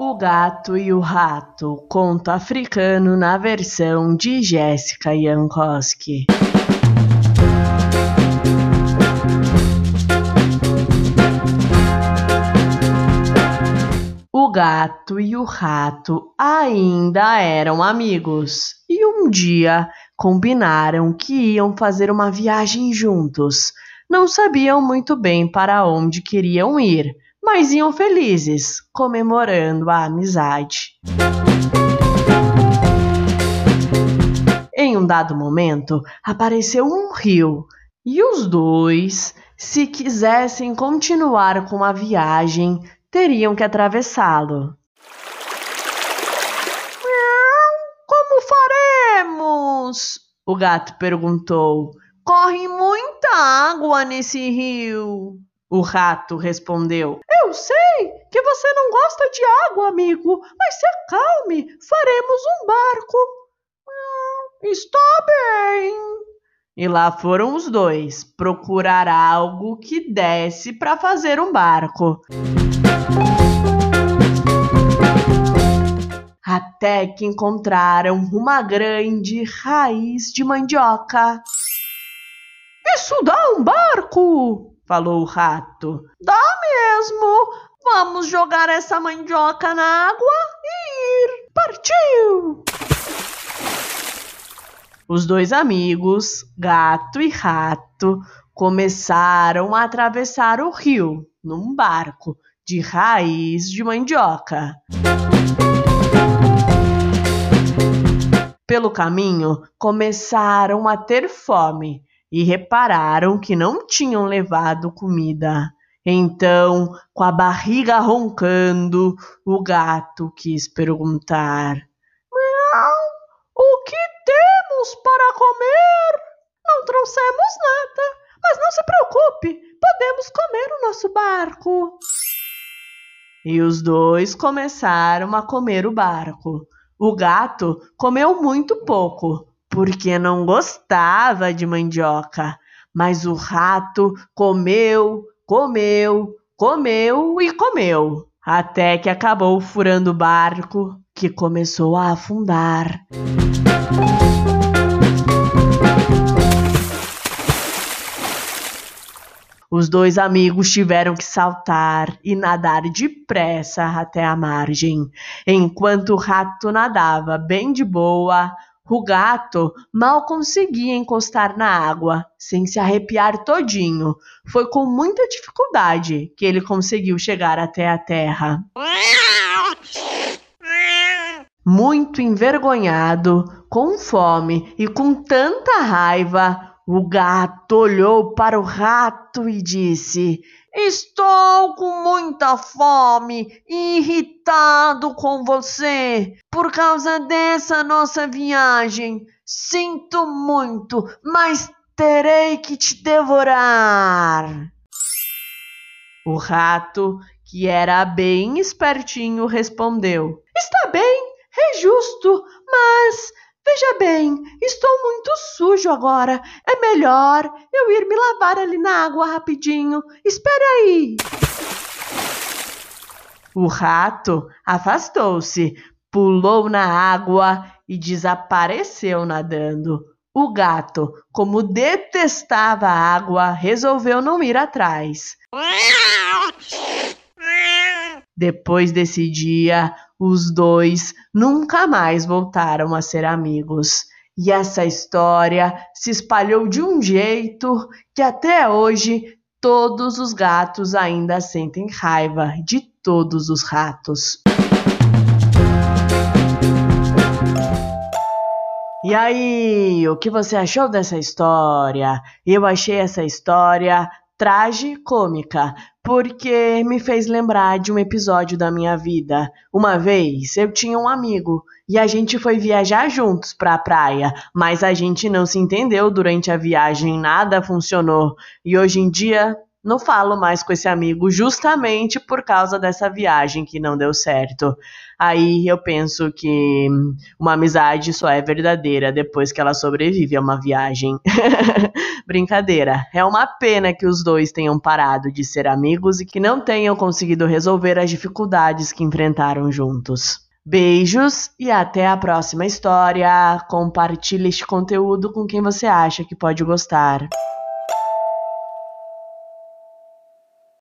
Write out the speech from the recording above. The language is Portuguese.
O Gato e o Rato, conto africano na versão de Jéssica Jankowski. O gato e o rato ainda eram amigos e um dia combinaram que iam fazer uma viagem juntos. Não sabiam muito bem para onde queriam ir mas iam felizes, comemorando a amizade. Em um dado momento, apareceu um rio e os dois, se quisessem continuar com a viagem, teriam que atravessá-lo. Como faremos? O gato perguntou. Corre muita água nesse rio. O rato respondeu: Eu sei que você não gosta de água, amigo, mas se acalme, faremos um barco. Ah, está bem. E lá foram os dois procurar algo que desse para fazer um barco. Até que encontraram uma grande raiz de mandioca. Isso dá um barco! falou o rato. Dá mesmo! Vamos jogar essa mandioca na água e ir! Partiu! Os dois amigos, gato e rato, começaram a atravessar o rio num barco de raiz de mandioca. Pelo caminho, começaram a ter fome e repararam que não tinham levado comida. Então, com a barriga roncando, o gato quis perguntar: Miau, o que temos para comer? Não trouxemos nada, mas não se preocupe, podemos comer o nosso barco. E os dois começaram a comer o barco. O gato comeu muito pouco, porque não gostava de mandioca. Mas o rato comeu, comeu, comeu e comeu, até que acabou furando o barco, que começou a afundar. Os dois amigos tiveram que saltar e nadar depressa até a margem. Enquanto o rato nadava bem de boa, o gato mal conseguia encostar na água, sem se arrepiar todinho. Foi com muita dificuldade que ele conseguiu chegar até a terra. Muito envergonhado, com fome e com tanta raiva, o gato olhou para o rato e disse: Estou com muita fome e irritado com você por causa dessa nossa viagem. Sinto muito, mas terei que te devorar. O rato, que era bem espertinho, respondeu: Está bem, é justo, mas Bem, estou muito sujo agora. É melhor eu ir me lavar ali na água rapidinho. Espere aí. O rato afastou-se, pulou na água e desapareceu nadando. O gato, como detestava a água, resolveu não ir atrás. Depois desse dia, os dois nunca mais voltaram a ser amigos. E essa história se espalhou de um jeito que até hoje todos os gatos ainda sentem raiva de todos os ratos. E aí, o que você achou dessa história? Eu achei essa história tragicômica, porque me fez lembrar de um episódio da minha vida. Uma vez eu tinha um amigo e a gente foi viajar juntos para a praia, mas a gente não se entendeu durante a viagem, nada funcionou. E hoje em dia não falo mais com esse amigo justamente por causa dessa viagem que não deu certo. Aí eu penso que uma amizade só é verdadeira depois que ela sobrevive a uma viagem. Brincadeira. É uma pena que os dois tenham parado de ser amigos e que não tenham conseguido resolver as dificuldades que enfrentaram juntos. Beijos e até a próxima história. Compartilhe este conteúdo com quem você acha que pode gostar.